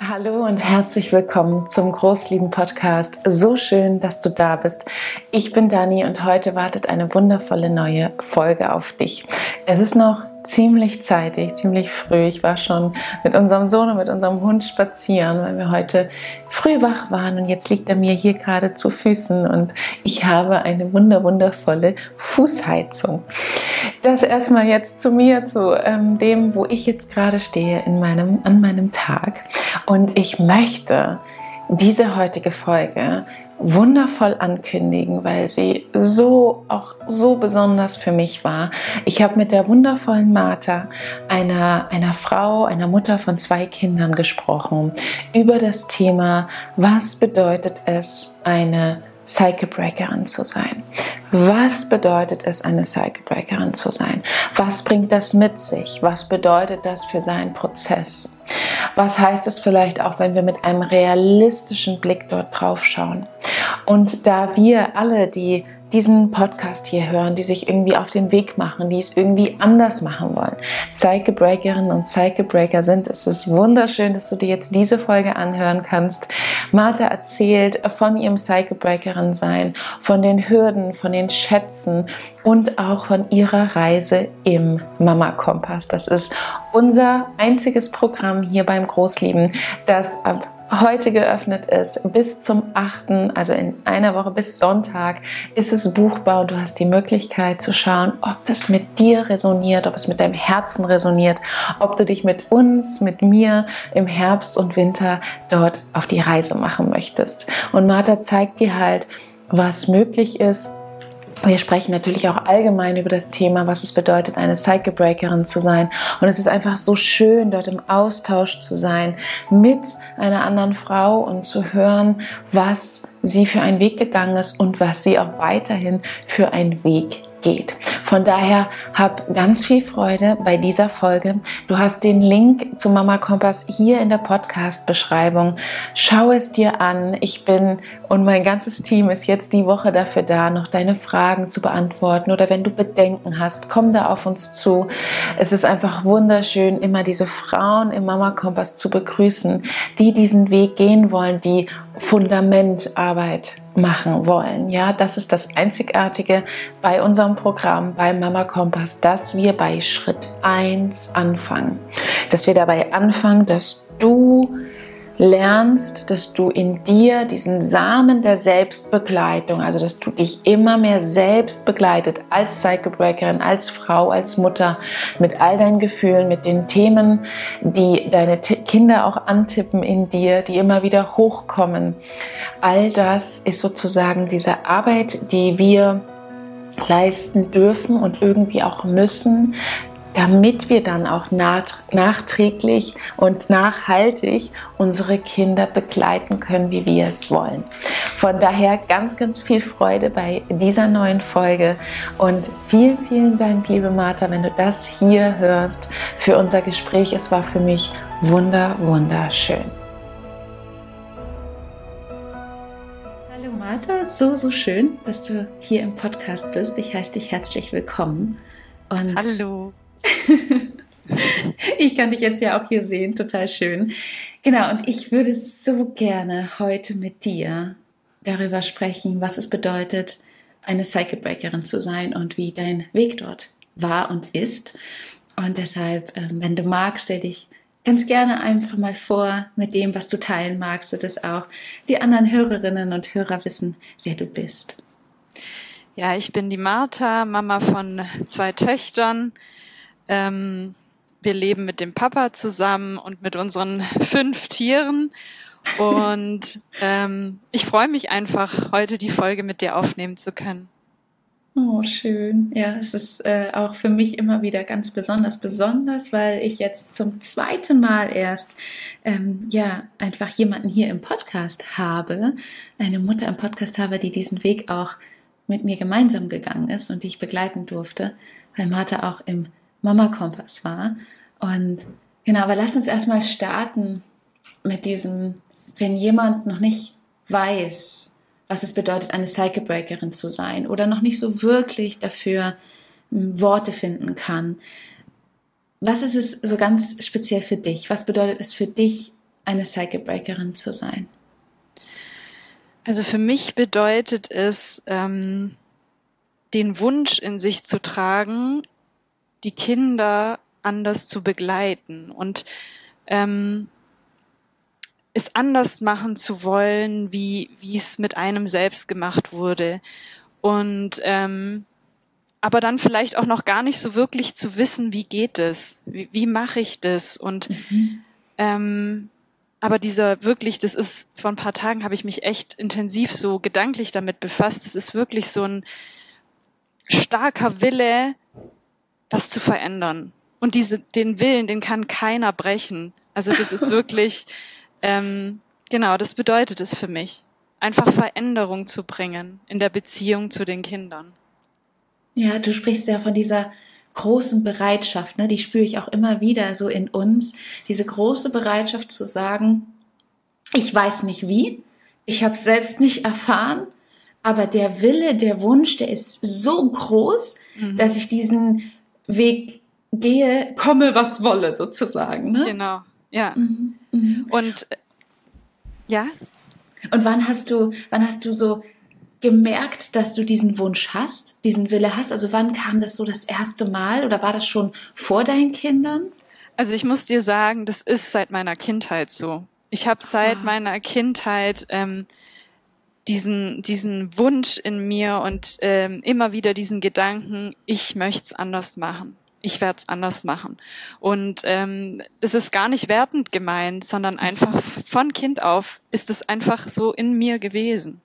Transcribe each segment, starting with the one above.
Hallo und herzlich willkommen zum Großlieben Podcast. So schön, dass du da bist. Ich bin Dani und heute wartet eine wundervolle neue Folge auf dich. Es ist noch ziemlich zeitig, ziemlich früh. Ich war schon mit unserem Sohn und mit unserem Hund spazieren, weil wir heute früh wach waren und jetzt liegt er mir hier gerade zu Füßen und ich habe eine wunder wundervolle Fußheizung. Das erstmal jetzt zu mir, zu ähm, dem, wo ich jetzt gerade stehe in meinem, an meinem Tag. Und ich möchte diese heutige Folge wundervoll ankündigen, weil sie so auch so besonders für mich war. Ich habe mit der wundervollen Martha, einer, einer Frau, einer Mutter von zwei Kindern gesprochen, über das Thema, was bedeutet es, eine Cycle Breakerin zu sein. Was bedeutet es, eine Cycle Breakerin zu sein? Was bringt das mit sich? Was bedeutet das für seinen Prozess? Was heißt es vielleicht auch, wenn wir mit einem realistischen Blick dort drauf schauen? Und da wir alle, die diesen Podcast hier hören, die sich irgendwie auf den Weg machen, die es irgendwie anders machen wollen, Cycle Breakerinnen und Cycle Breaker sind, es ist wunderschön, dass du dir jetzt diese Folge anhören kannst. Martha erzählt von ihrem Cycle Breakerin sein, von den Hürden, von den Schätzen und auch von ihrer Reise im Mama Kompass. Das ist unser einziges Programm hier beim Großlieben, das ab heute geöffnet ist, bis zum 8., also in einer Woche bis Sonntag, ist es buchbar und du hast die Möglichkeit zu schauen, ob es mit dir resoniert, ob es mit deinem Herzen resoniert, ob du dich mit uns, mit mir im Herbst und Winter dort auf die Reise machen möchtest. Und Martha zeigt dir halt, was möglich ist, wir sprechen natürlich auch allgemein über das Thema, was es bedeutet, eine Cycle Breakerin zu sein. Und es ist einfach so schön, dort im Austausch zu sein mit einer anderen Frau und zu hören, was sie für einen Weg gegangen ist und was sie auch weiterhin für einen Weg geht. Von daher hab ganz viel Freude bei dieser Folge. Du hast den Link zu Mama Kompass hier in der Podcast-Beschreibung. Schau es dir an. Ich bin und mein ganzes Team ist jetzt die Woche dafür da, noch deine Fragen zu beantworten oder wenn du Bedenken hast, komm da auf uns zu. Es ist einfach wunderschön, immer diese Frauen im Mama Kompass zu begrüßen, die diesen Weg gehen wollen, die Fundamentarbeit machen wollen. Ja, das ist das Einzigartige bei unserem Programm bei Mama Kompass, dass wir bei Schritt 1 anfangen. Dass wir dabei anfangen, dass du lernst, dass du in dir diesen Samen der Selbstbegleitung, also dass du dich immer mehr selbst begleitet als Cycle Breakerin, als Frau, als Mutter, mit all deinen Gefühlen, mit den Themen, die deine Kinder auch antippen in dir, die immer wieder hochkommen. All das ist sozusagen diese Arbeit, die wir leisten dürfen und irgendwie auch müssen, damit wir dann auch nachträglich und nachhaltig unsere Kinder begleiten können, wie wir es wollen. Von daher ganz, ganz viel Freude bei dieser neuen Folge und vielen, vielen Dank, liebe Martha, wenn du das hier hörst für unser Gespräch. Es war für mich wunder, wunderschön. Hallo Martha, so, so schön, dass du hier im Podcast bist. Ich heiße dich herzlich willkommen. Und Hallo. ich kann dich jetzt ja auch hier sehen, total schön. Genau, und ich würde so gerne heute mit dir darüber sprechen, was es bedeutet, eine Cycle Breakerin zu sein und wie dein Weg dort war und ist. Und deshalb, ähm, wenn du magst, stell dich ganz gerne einfach mal vor mit dem, was du teilen magst, sodass auch die anderen Hörerinnen und Hörer wissen, wer du bist. Ja, ich bin die Martha, Mama von zwei Töchtern, ähm, wir leben mit dem Papa zusammen und mit unseren fünf Tieren. Und ähm, ich freue mich einfach, heute die Folge mit dir aufnehmen zu können. Oh, schön. Ja, es ist äh, auch für mich immer wieder ganz besonders, besonders, weil ich jetzt zum zweiten Mal erst ähm, ja einfach jemanden hier im Podcast habe, eine Mutter im Podcast habe, die diesen Weg auch mit mir gemeinsam gegangen ist und die ich begleiten durfte, weil Martha auch im Mama Kompass war. Und genau, aber lass uns erstmal starten mit diesem, wenn jemand noch nicht weiß, was es bedeutet, eine Cycle Breakerin zu sein oder noch nicht so wirklich dafür hm, Worte finden kann. Was ist es so ganz speziell für dich? Was bedeutet es für dich, eine Cycle Breakerin zu sein? Also für mich bedeutet es, ähm, den Wunsch in sich zu tragen, die Kinder anders zu begleiten und ähm, es anders machen zu wollen, wie wie es mit einem selbst gemacht wurde und ähm, aber dann vielleicht auch noch gar nicht so wirklich zu wissen, wie geht es, wie, wie mache ich das und mhm. ähm, aber dieser wirklich, das ist, vor ein paar Tagen habe ich mich echt intensiv so gedanklich damit befasst. Es ist wirklich so ein starker Wille, was zu verändern. Und diese, den Willen, den kann keiner brechen. Also das ist wirklich, ähm, genau, das bedeutet es für mich. Einfach Veränderung zu bringen in der Beziehung zu den Kindern. Ja, du sprichst ja von dieser großen Bereitschaft, ne, die spüre ich auch immer wieder so in uns, diese große Bereitschaft zu sagen, ich weiß nicht wie, ich habe selbst nicht erfahren, aber der Wille, der Wunsch, der ist so groß, mhm. dass ich diesen Weg gehe, komme was wolle sozusagen. Ne? Genau, ja. Mhm. Mhm. Und ja. Und wann hast du, wann hast du so gemerkt, dass du diesen Wunsch hast, diesen Wille hast? Also wann kam das so das erste Mal oder war das schon vor deinen Kindern? Also ich muss dir sagen, das ist seit meiner Kindheit so. Ich habe seit ah. meiner Kindheit ähm, diesen, diesen Wunsch in mir und ähm, immer wieder diesen Gedanken, ich möchte es anders machen. Ich werde es anders machen. Und ähm, es ist gar nicht wertend gemeint, sondern einfach von Kind auf ist es einfach so in mir gewesen.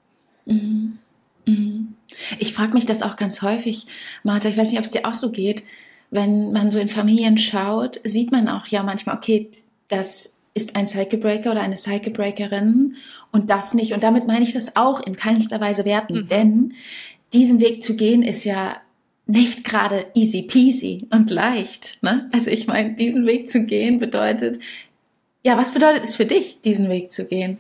Mhm. Mhm. Ich frage mich das auch ganz häufig, Martha, ich weiß nicht, ob es dir auch so geht, wenn man so in Familien schaut, sieht man auch ja manchmal, okay, das ist ein Cycle Breaker oder eine Cycle Breakerin und das nicht. Und damit meine ich das auch in keinster Weise werten, mhm. denn diesen Weg zu gehen ist ja nicht gerade easy peasy und leicht. Ne? Also ich meine, diesen Weg zu gehen bedeutet, ja, was bedeutet es für dich, diesen Weg zu gehen?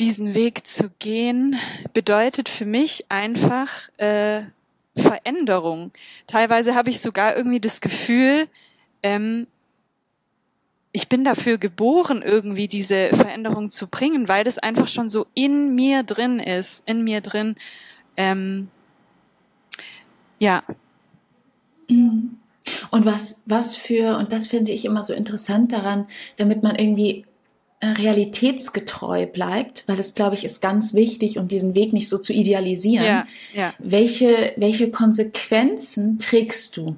diesen Weg zu gehen, bedeutet für mich einfach äh, Veränderung. Teilweise habe ich sogar irgendwie das Gefühl, ähm, ich bin dafür geboren, irgendwie diese Veränderung zu bringen, weil das einfach schon so in mir drin ist, in mir drin. Ähm, ja. Mhm. Und was, was für, und das finde ich immer so interessant daran, damit man irgendwie realitätsgetreu bleibt, weil das, glaube ich, ist ganz wichtig, um diesen Weg nicht so zu idealisieren. Ja, ja. Welche, welche Konsequenzen trägst du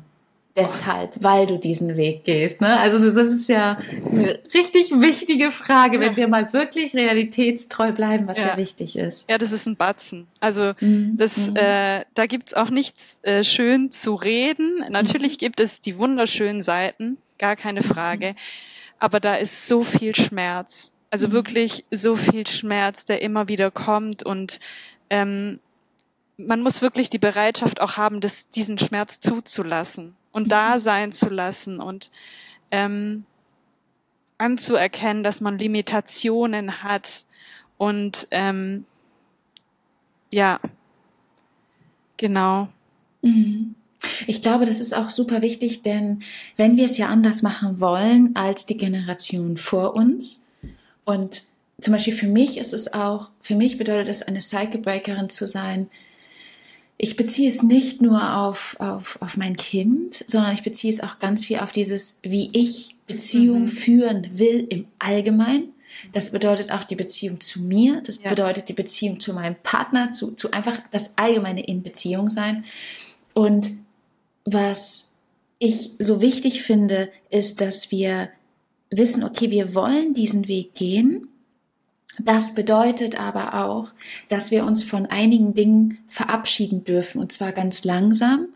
deshalb, weil du diesen Weg gehst? Ne? Also das ist ja eine richtig wichtige Frage, ja. wenn wir mal wirklich realitätstreu bleiben, was ja, ja wichtig ist. Ja, das ist ein Batzen. Also mhm. das, mhm. äh, da gibt's auch nichts äh, schön zu reden. Natürlich mhm. gibt es die wunderschönen Seiten, gar keine Frage. Mhm aber da ist so viel Schmerz. Also mhm. wirklich so viel Schmerz, der immer wieder kommt und ähm, man muss wirklich die Bereitschaft auch haben, das, diesen Schmerz zuzulassen und da sein zu lassen und ähm, anzuerkennen, dass man Limitationen hat und ähm, ja, genau. Mhm. Ich glaube, das ist auch super wichtig, denn wenn wir es ja anders machen wollen als die Generation vor uns und zum Beispiel für mich ist es auch, für mich bedeutet es, eine Cycle Breakerin zu sein. Ich beziehe es nicht nur auf, auf, auf mein Kind, sondern ich beziehe es auch ganz viel auf dieses, wie ich Beziehung mhm. führen will im Allgemeinen. Das bedeutet auch die Beziehung zu mir. Das ja. bedeutet die Beziehung zu meinem Partner, zu, zu einfach das Allgemeine in Beziehung sein. Und was ich so wichtig finde, ist, dass wir wissen, okay, wir wollen diesen Weg gehen. Das bedeutet aber auch, dass wir uns von einigen Dingen verabschieden dürfen und zwar ganz langsam.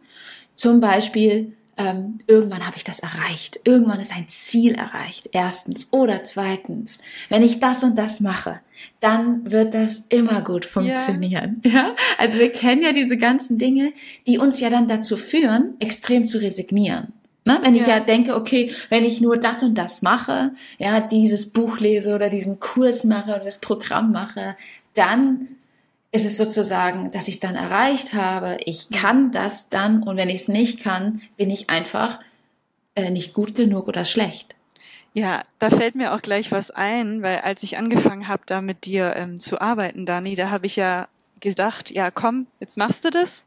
Zum Beispiel ähm, irgendwann habe ich das erreicht. Irgendwann ist ein Ziel erreicht. Erstens. Oder zweitens, wenn ich das und das mache, dann wird das immer gut funktionieren. Yeah. Ja? Also wir kennen ja diese ganzen Dinge, die uns ja dann dazu führen, extrem zu resignieren. Ne? Wenn ich ja. ja denke, okay, wenn ich nur das und das mache, ja, dieses Buch lese oder diesen Kurs mache oder das Programm mache, dann ist es sozusagen, dass ich es dann erreicht habe. Ich kann das dann und wenn ich es nicht kann, bin ich einfach äh, nicht gut genug oder schlecht. Ja, da fällt mir auch gleich was ein, weil als ich angefangen habe, da mit dir ähm, zu arbeiten, Dani, da habe ich ja gedacht, ja komm, jetzt machst du das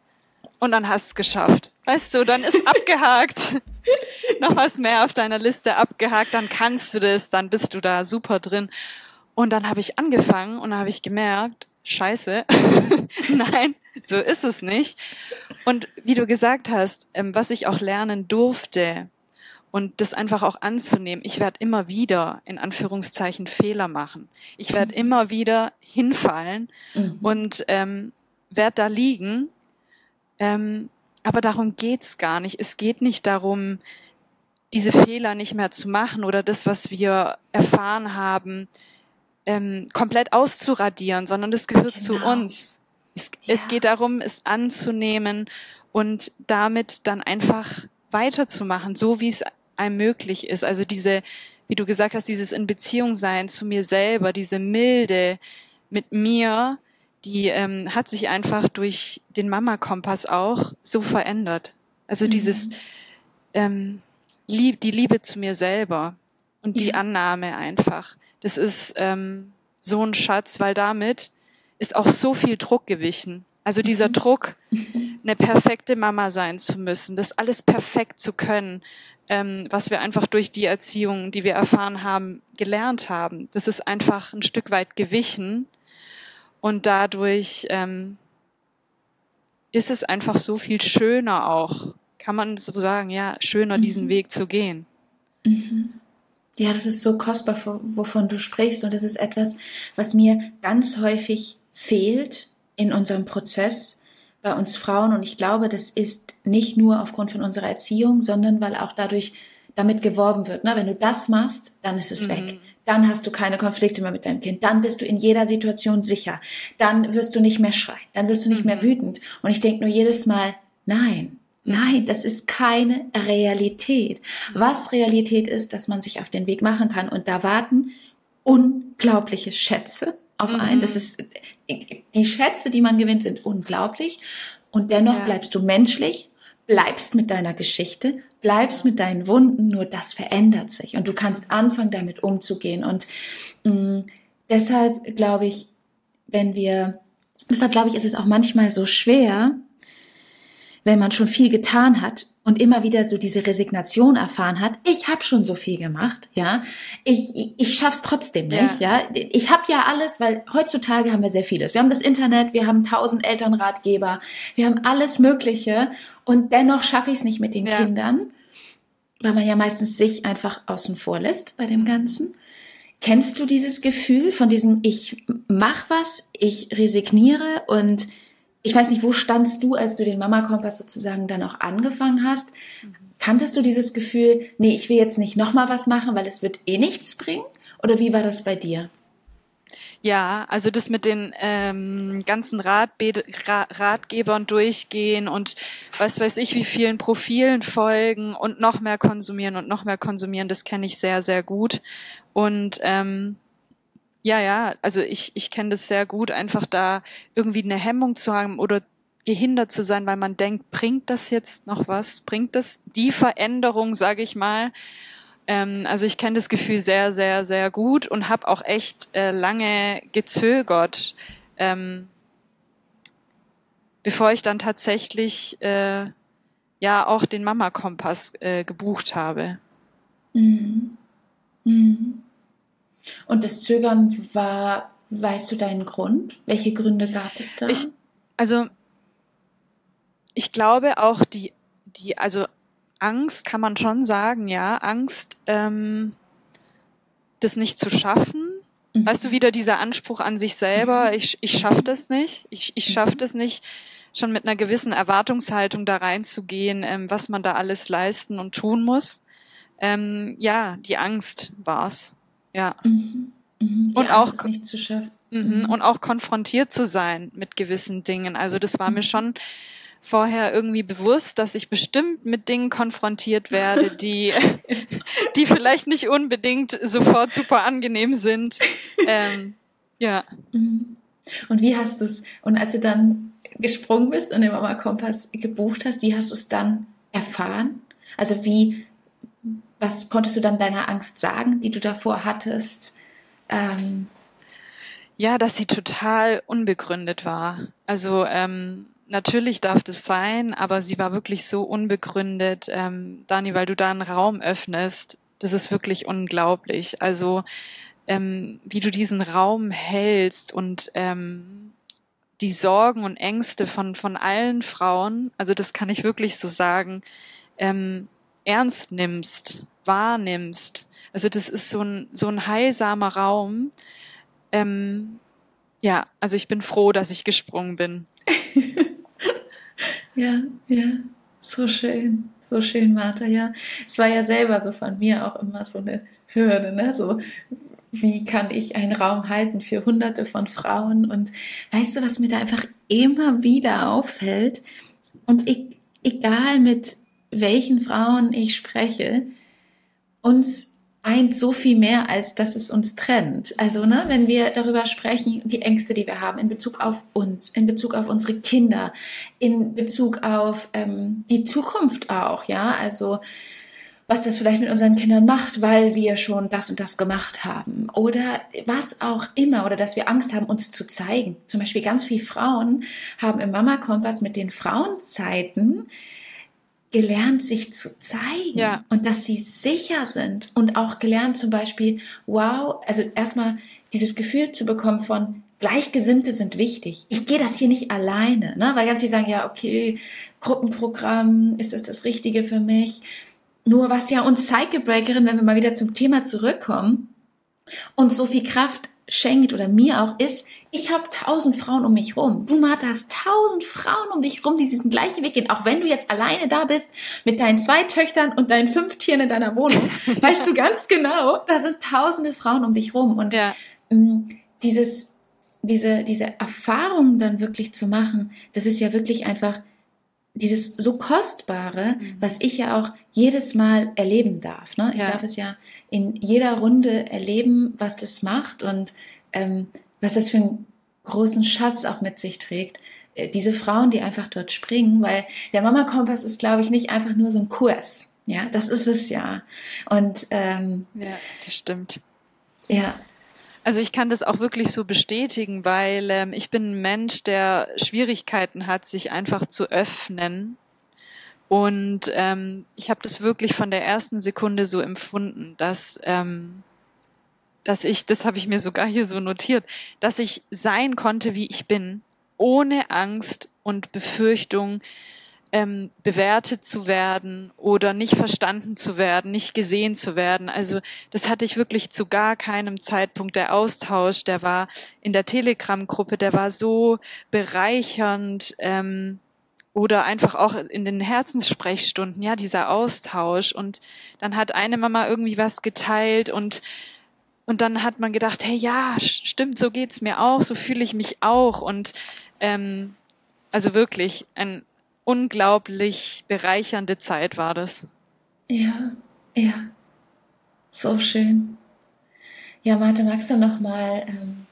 und dann hast du es geschafft. Weißt du, dann ist abgehakt. Noch was mehr auf deiner Liste abgehakt, dann kannst du das, dann bist du da super drin. Und dann habe ich angefangen und dann habe ich gemerkt, scheiße, nein, so ist es nicht. Und wie du gesagt hast, ähm, was ich auch lernen durfte, und das einfach auch anzunehmen. Ich werde immer wieder in Anführungszeichen Fehler machen. Ich werde mhm. immer wieder hinfallen mhm. und ähm, werde da liegen. Ähm, aber darum geht's gar nicht. Es geht nicht darum, diese Fehler nicht mehr zu machen oder das, was wir erfahren haben, ähm, komplett auszuradieren, sondern das gehört genau. zu uns. Es, ja. es geht darum, es anzunehmen und damit dann einfach weiterzumachen, so wie es einem möglich ist. Also diese, wie du gesagt hast, dieses in Beziehung sein zu mir selber, diese Milde mit mir, die ähm, hat sich einfach durch den Mama-Kompass auch so verändert. Also mhm. dieses ähm, lieb, die Liebe zu mir selber und ja. die Annahme einfach. Das ist ähm, so ein Schatz, weil damit ist auch so viel Druck gewichen. Also dieser mhm. Druck, eine perfekte Mama sein zu müssen, das alles perfekt zu können, ähm, was wir einfach durch die Erziehung, die wir erfahren haben, gelernt haben. Das ist einfach ein Stück weit gewichen und dadurch ähm, ist es einfach so viel schöner auch, kann man so sagen, ja, schöner mhm. diesen Weg zu gehen. Mhm. Ja, das ist so kostbar, wovon du sprichst und das ist etwas, was mir ganz häufig fehlt in unserem Prozess bei uns Frauen. Und ich glaube, das ist nicht nur aufgrund von unserer Erziehung, sondern weil auch dadurch damit geworben wird. Ne? Wenn du das machst, dann ist es mhm. weg. Dann hast du keine Konflikte mehr mit deinem Kind. Dann bist du in jeder Situation sicher. Dann wirst du nicht mehr schreien. Dann wirst du nicht mhm. mehr wütend. Und ich denke nur jedes Mal, nein, Nein, das ist keine Realität. Was Realität ist, dass man sich auf den Weg machen kann und da warten unglaubliche Schätze auf mhm. einen. Das ist, die Schätze, die man gewinnt, sind unglaublich. Und dennoch ja. bleibst du menschlich, bleibst mit deiner Geschichte, bleibst mit deinen Wunden, nur das verändert sich. Und du kannst anfangen, damit umzugehen. Und mh, mm, deshalb glaube ich, wenn wir, deshalb glaube ich, ist es auch manchmal so schwer, wenn man schon viel getan hat und immer wieder so diese Resignation erfahren hat, ich habe schon so viel gemacht, ja, ich, ich, ich schaff's trotzdem nicht, ja, ja? ich habe ja alles, weil heutzutage haben wir sehr vieles. Wir haben das Internet, wir haben tausend Elternratgeber, wir haben alles Mögliche und dennoch schaffe ich es nicht mit den ja. Kindern, weil man ja meistens sich einfach außen vor lässt bei dem Ganzen. Kennst du dieses Gefühl von diesem ich mach was, ich resigniere und ich weiß nicht, wo standst du, als du den Mama-Kompass sozusagen dann auch angefangen hast? Kanntest du dieses Gefühl, nee, ich will jetzt nicht nochmal was machen, weil es wird eh nichts bringen? Oder wie war das bei dir? Ja, also das mit den ähm, ganzen Ratbe Ratgebern durchgehen und was weiß ich, wie vielen Profilen folgen und noch mehr konsumieren und noch mehr konsumieren, das kenne ich sehr, sehr gut. Und ähm, ja, ja, also ich, ich kenne das sehr gut, einfach da irgendwie eine Hemmung zu haben oder gehindert zu sein, weil man denkt, bringt das jetzt noch was? Bringt das die Veränderung, sage ich mal? Ähm, also ich kenne das Gefühl sehr, sehr, sehr gut und habe auch echt äh, lange gezögert, ähm, bevor ich dann tatsächlich äh, ja auch den Mama-Kompass äh, gebucht habe. Mhm. Mhm. Und das Zögern war, weißt du deinen Grund? Welche Gründe gab es da? Ich, also, ich glaube auch die, die, also Angst kann man schon sagen, ja, Angst, ähm, das nicht zu schaffen. Mhm. Weißt du, wieder dieser Anspruch an sich selber, mhm. ich, ich schaffe das nicht, ich, ich schaffe das nicht, schon mit einer gewissen Erwartungshaltung da reinzugehen, ähm, was man da alles leisten und tun muss. Ähm, ja, die Angst war's. Ja. Mhm. Mhm. Und auch nicht zu schaffen. Mhm. Und auch konfrontiert zu sein mit gewissen Dingen. Also das war mir mhm. schon vorher irgendwie bewusst, dass ich bestimmt mit Dingen konfrontiert werde, die, die vielleicht nicht unbedingt sofort super angenehm sind. Ähm, ja. Mhm. Und wie hast du es, und als du dann gesprungen bist und den Mama Kompass gebucht hast, wie hast du es dann erfahren? Also wie, was konntest du dann deiner Angst sagen, die du davor hattest? Ähm, ja, dass sie total unbegründet war. Also ähm, natürlich darf das sein, aber sie war wirklich so unbegründet, ähm, Dani, weil du da einen Raum öffnest. Das ist wirklich unglaublich. Also ähm, wie du diesen Raum hältst und ähm, die Sorgen und Ängste von, von allen Frauen, also das kann ich wirklich so sagen, ähm, ernst nimmst, wahrnimmst. Also das ist so ein, so ein heilsamer Raum. Ähm, ja, also ich bin froh, dass ich gesprungen bin. ja, ja, so schön. So schön, Martha, ja. Es war ja selber so von mir auch immer so eine Hürde, ne? So, wie kann ich einen Raum halten für hunderte von Frauen? Und weißt du, was mir da einfach immer wieder auffällt? Und ich, egal mit welchen Frauen ich spreche, uns eint so viel mehr, als dass es uns trennt. Also, ne, wenn wir darüber sprechen, die Ängste, die wir haben in Bezug auf uns, in Bezug auf unsere Kinder, in Bezug auf ähm, die Zukunft auch, ja, also was das vielleicht mit unseren Kindern macht, weil wir schon das und das gemacht haben oder was auch immer oder dass wir Angst haben, uns zu zeigen. Zum Beispiel ganz viele Frauen haben im Mama Kompass mit den Frauenzeiten gelernt, sich zu zeigen ja. und dass sie sicher sind und auch gelernt zum Beispiel, wow, also erstmal dieses Gefühl zu bekommen von, Gleichgesinnte sind wichtig. Ich gehe das hier nicht alleine, ne? weil ganz viele sagen, ja, okay, Gruppenprogramm, ist das das Richtige für mich? Nur was ja uns Psychebreakerin, wenn wir mal wieder zum Thema zurückkommen, und so viel Kraft schenkt oder mir auch ist, ich habe tausend Frauen um mich rum. Du, Martha, hast tausend Frauen um dich rum, die diesen gleichen Weg gehen. Auch wenn du jetzt alleine da bist mit deinen zwei Töchtern und deinen fünf Tieren in deiner Wohnung, weißt du ganz genau, da sind tausende Frauen um dich rum. Und ja. mh, mm, dieses, diese, diese Erfahrung dann wirklich zu machen, das ist ja wirklich einfach dieses so kostbare, mhm. was ich ja auch jedes Mal erleben darf. Ne? Ich ja. darf es ja in jeder Runde erleben, was das macht und ähm, was das für einen großen Schatz auch mit sich trägt. Äh, diese Frauen, die einfach dort springen, weil der Mama Kompass ist, glaube ich, nicht einfach nur so ein Kurs. Ja, das ist es ja. Und ähm, ja, das stimmt. Ja, also ich kann das auch wirklich so bestätigen, weil ähm, ich bin ein Mensch, der Schwierigkeiten hat, sich einfach zu öffnen. Und ähm, ich habe das wirklich von der ersten Sekunde so empfunden, dass, ähm, dass ich, das habe ich mir sogar hier so notiert, dass ich sein konnte, wie ich bin, ohne Angst und Befürchtung, ähm, bewertet zu werden oder nicht verstanden zu werden, nicht gesehen zu werden. Also das hatte ich wirklich zu gar keinem Zeitpunkt. Der Austausch, der war in der Telegram-Gruppe, der war so bereichernd. Ähm, oder einfach auch in den Herzenssprechstunden, ja, dieser Austausch. Und dann hat eine Mama irgendwie was geteilt und und dann hat man gedacht, hey, ja, stimmt, so geht's mir auch, so fühle ich mich auch. Und ähm, also wirklich ein unglaublich bereichernde Zeit war das. Ja, ja, so schön. Ja, Martha, magst du noch mal ähm,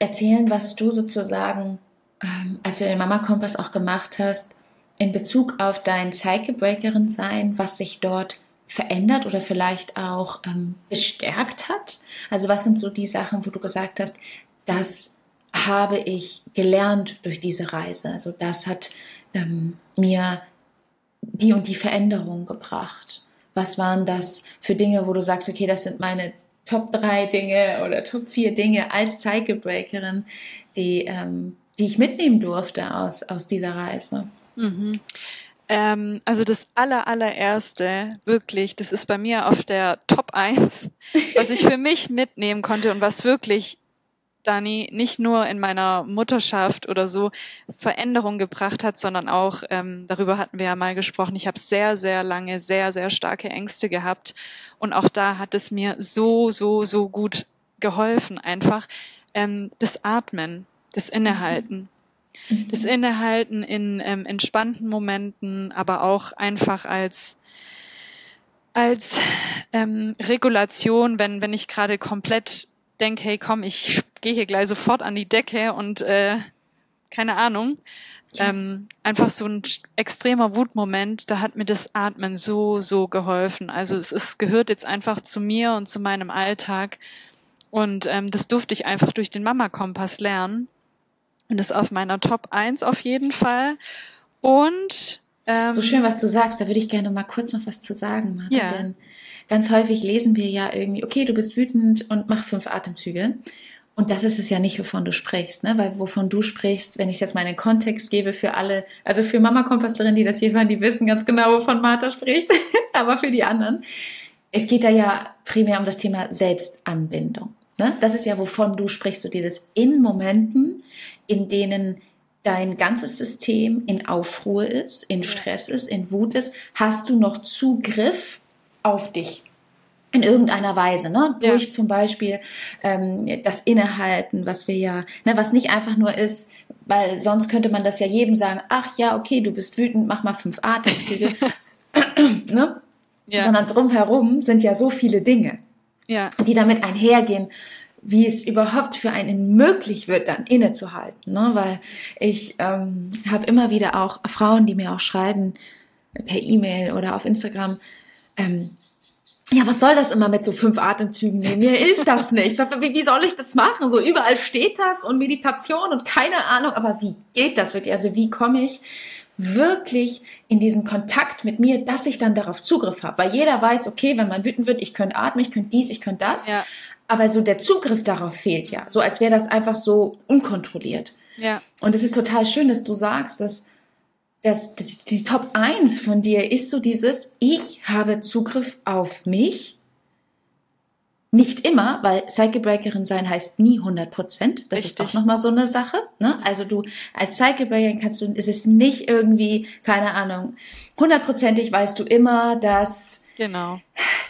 erzählen, was du sozusagen, ähm, als du den Mama Kompass auch gemacht hast, in Bezug auf dein Zeitgebreakerin sein, was sich dort verändert oder vielleicht auch ähm, bestärkt hat? Also was sind so die Sachen, wo du gesagt hast, das habe ich gelernt durch diese Reise? Also das hat ähm, mir die und die Veränderung gebracht? Was waren das für Dinge, wo du sagst, okay, das sind meine Top 3 Dinge oder Top 4 Dinge als Cycle Breakerin, die, ähm, die ich mitnehmen durfte aus, aus dieser Reise? Mhm. Ähm, also das aller, allererste, wirklich, das ist bei mir auf der Top 1, was ich für mich mitnehmen konnte und was wirklich Dani, nicht nur in meiner Mutterschaft oder so Veränderung gebracht hat, sondern auch, ähm, darüber hatten wir ja mal gesprochen, ich habe sehr, sehr lange, sehr, sehr starke Ängste gehabt. Und auch da hat es mir so, so, so gut geholfen, einfach ähm, das Atmen, das Innehalten. Mhm. Das Innehalten in ähm, entspannten Momenten, aber auch einfach als als ähm, Regulation, wenn, wenn ich gerade komplett denke, hey komm, ich gehe hier gleich sofort an die Decke und äh, keine Ahnung. Ja. Ähm, einfach so ein extremer Wutmoment, da hat mir das Atmen so, so geholfen. Also es ist, gehört jetzt einfach zu mir und zu meinem Alltag. Und ähm, das durfte ich einfach durch den Mama-Kompass lernen. Und das ist auf meiner Top 1 auf jeden Fall. Und ähm, so schön, was du sagst, da würde ich gerne mal kurz noch was zu sagen, Martha. Ja. Denn ganz häufig lesen wir ja irgendwie, okay, du bist wütend und mach fünf Atemzüge. Und das ist es ja nicht, wovon du sprichst, ne? Weil wovon du sprichst, wenn ich jetzt mal einen Kontext gebe für alle, also für Mama-Kompastlerinnen, die das hier hören, die wissen ganz genau, wovon Martha spricht, aber für die anderen. Es geht da ja primär um das Thema Selbstanbindung. Ne? Das ist ja, wovon du sprichst, so dieses in Momenten, in denen dein ganzes System in Aufruhr ist, in Stress ist, in Wut ist, hast du noch Zugriff auf dich in irgendeiner Weise, ne? Durch ja. zum Beispiel ähm, das Innehalten, was wir ja, ne, was nicht einfach nur ist, weil sonst könnte man das ja jedem sagen, ach ja, okay, du bist wütend, mach mal fünf Atemzüge, ne? Ja. Sondern drumherum sind ja so viele Dinge, ja. die damit einhergehen, wie es überhaupt für einen möglich wird, dann innezuhalten, ne? Weil ich ähm, habe immer wieder auch Frauen, die mir auch schreiben per E-Mail oder auf Instagram, ähm, ja, was soll das immer mit so fünf Atemzügen nehmen? Mir hilft das nicht. Wie, wie soll ich das machen? So überall steht das und Meditation und keine Ahnung, aber wie geht das wirklich? Also wie komme ich wirklich in diesen Kontakt mit mir, dass ich dann darauf Zugriff habe? Weil jeder weiß, okay, wenn man wütend wird, ich könnte atmen, ich könnte dies, ich könnte das. Ja. Aber so der Zugriff darauf fehlt ja. So als wäre das einfach so unkontrolliert. Ja. Und es ist total schön, dass du sagst, dass das, das, die Top 1 von dir ist so dieses, ich habe Zugriff auf mich. Nicht immer, weil Cycle Breakerin sein heißt nie 100 Prozent. Das Richtig. ist doch nochmal so eine Sache. Ne? Also du als Cycle Breakerin kannst du, ist es nicht irgendwie, keine Ahnung, hundertprozentig weißt du immer, dass Genau.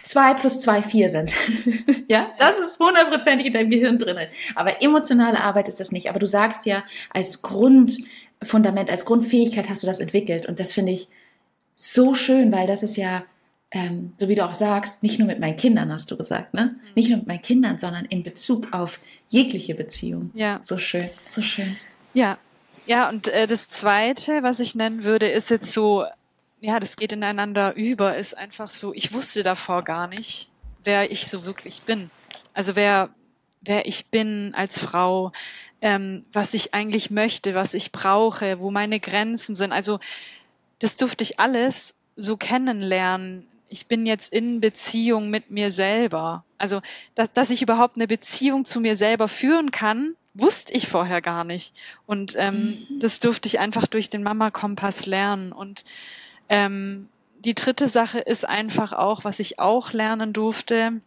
Zwei plus zwei vier sind. ja, das ist hundertprozentig in deinem Gehirn drin. Aber emotionale Arbeit ist das nicht. Aber du sagst ja als Grund, Fundament, als Grundfähigkeit hast du das entwickelt. Und das finde ich so schön, weil das ist ja, ähm, so wie du auch sagst, nicht nur mit meinen Kindern, hast du gesagt, ne? Mhm. Nicht nur mit meinen Kindern, sondern in Bezug auf jegliche Beziehung. Ja. So schön, so schön. Ja. Ja, und äh, das Zweite, was ich nennen würde, ist jetzt so, ja, das geht ineinander über, ist einfach so, ich wusste davor gar nicht, wer ich so wirklich bin. Also wer, wer ich bin als Frau, ähm, was ich eigentlich möchte, was ich brauche, wo meine Grenzen sind. Also das durfte ich alles so kennenlernen. Ich bin jetzt in Beziehung mit mir selber. Also, dass, dass ich überhaupt eine Beziehung zu mir selber führen kann, wusste ich vorher gar nicht. Und ähm, mhm. das durfte ich einfach durch den Mama-Kompass lernen. Und ähm, die dritte Sache ist einfach auch, was ich auch lernen durfte.